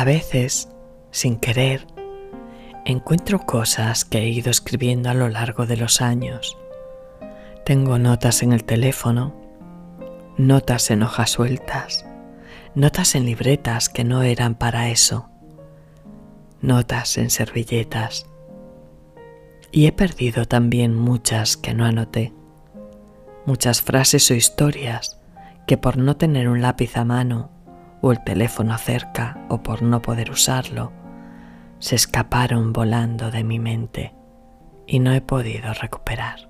A veces, sin querer, encuentro cosas que he ido escribiendo a lo largo de los años. Tengo notas en el teléfono, notas en hojas sueltas, notas en libretas que no eran para eso, notas en servilletas. Y he perdido también muchas que no anoté, muchas frases o historias que por no tener un lápiz a mano o el teléfono cerca o por no poder usarlo, se escaparon volando de mi mente y no he podido recuperar.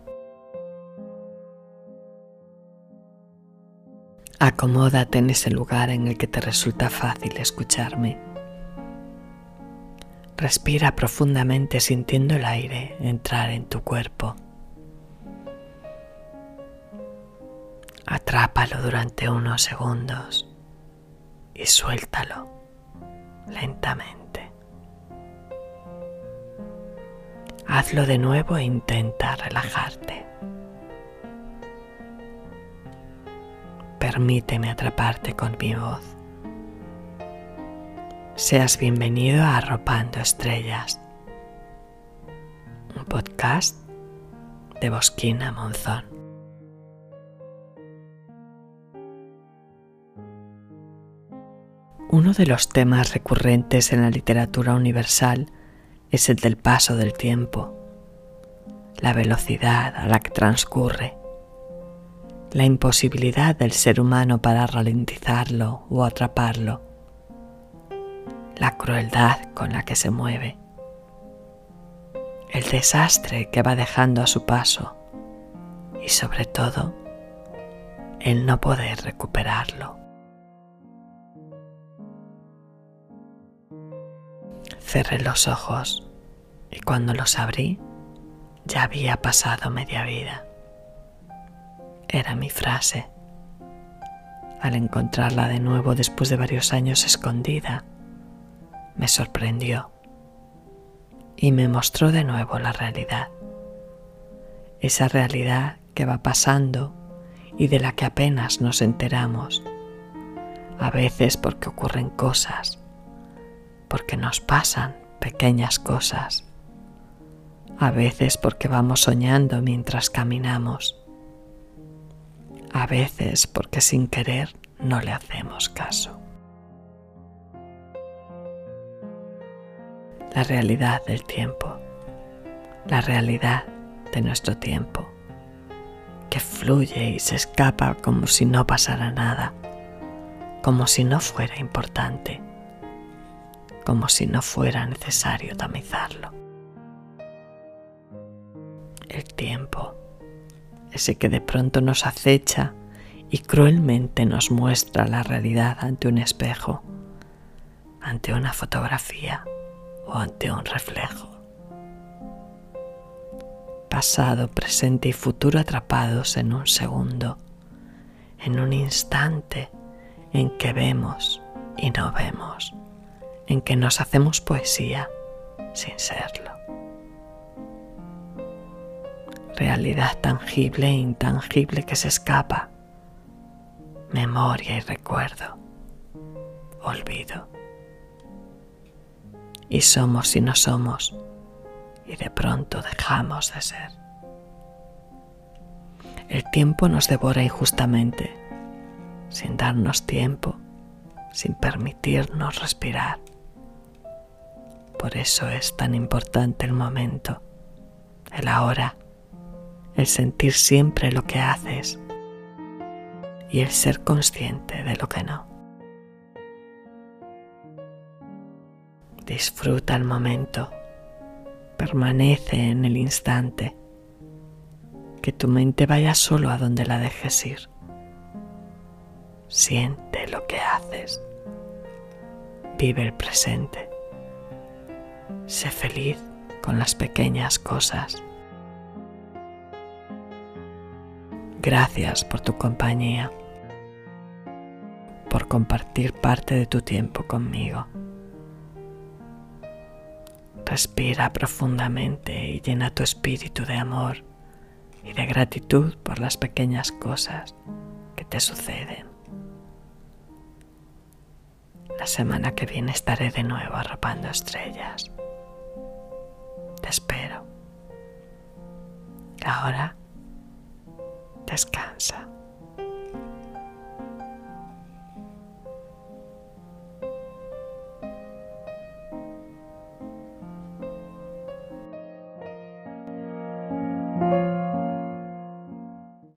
Acomódate en ese lugar en el que te resulta fácil escucharme. Respira profundamente sintiendo el aire entrar en tu cuerpo. Atrápalo durante unos segundos y suéltalo lentamente. Hazlo de nuevo e intenta relajarte. Permíteme atraparte con mi voz. Seas bienvenido a Arropando Estrellas, un podcast de Bosquina Monzón. Uno de los temas recurrentes en la literatura universal es el del paso del tiempo, la velocidad a la que transcurre, la imposibilidad del ser humano para ralentizarlo o atraparlo, la crueldad con la que se mueve, el desastre que va dejando a su paso y sobre todo el no poder recuperarlo. Cerré los ojos y cuando los abrí ya había pasado media vida. Era mi frase. Al encontrarla de nuevo después de varios años escondida, me sorprendió y me mostró de nuevo la realidad. Esa realidad que va pasando y de la que apenas nos enteramos, a veces porque ocurren cosas porque nos pasan pequeñas cosas, a veces porque vamos soñando mientras caminamos, a veces porque sin querer no le hacemos caso. La realidad del tiempo, la realidad de nuestro tiempo, que fluye y se escapa como si no pasara nada, como si no fuera importante como si no fuera necesario tamizarlo. El tiempo, ese que de pronto nos acecha y cruelmente nos muestra la realidad ante un espejo, ante una fotografía o ante un reflejo. Pasado, presente y futuro atrapados en un segundo, en un instante en que vemos y no vemos en que nos hacemos poesía sin serlo. Realidad tangible e intangible que se escapa. Memoria y recuerdo. Olvido. Y somos y no somos. Y de pronto dejamos de ser. El tiempo nos devora injustamente, sin darnos tiempo, sin permitirnos respirar. Por eso es tan importante el momento, el ahora, el sentir siempre lo que haces y el ser consciente de lo que no. Disfruta el momento, permanece en el instante, que tu mente vaya solo a donde la dejes ir. Siente lo que haces, vive el presente. Sé feliz con las pequeñas cosas. Gracias por tu compañía, por compartir parte de tu tiempo conmigo. Respira profundamente y llena tu espíritu de amor y de gratitud por las pequeñas cosas que te suceden. La semana que viene estaré de nuevo arropando estrellas. Espero. Ahora descansa.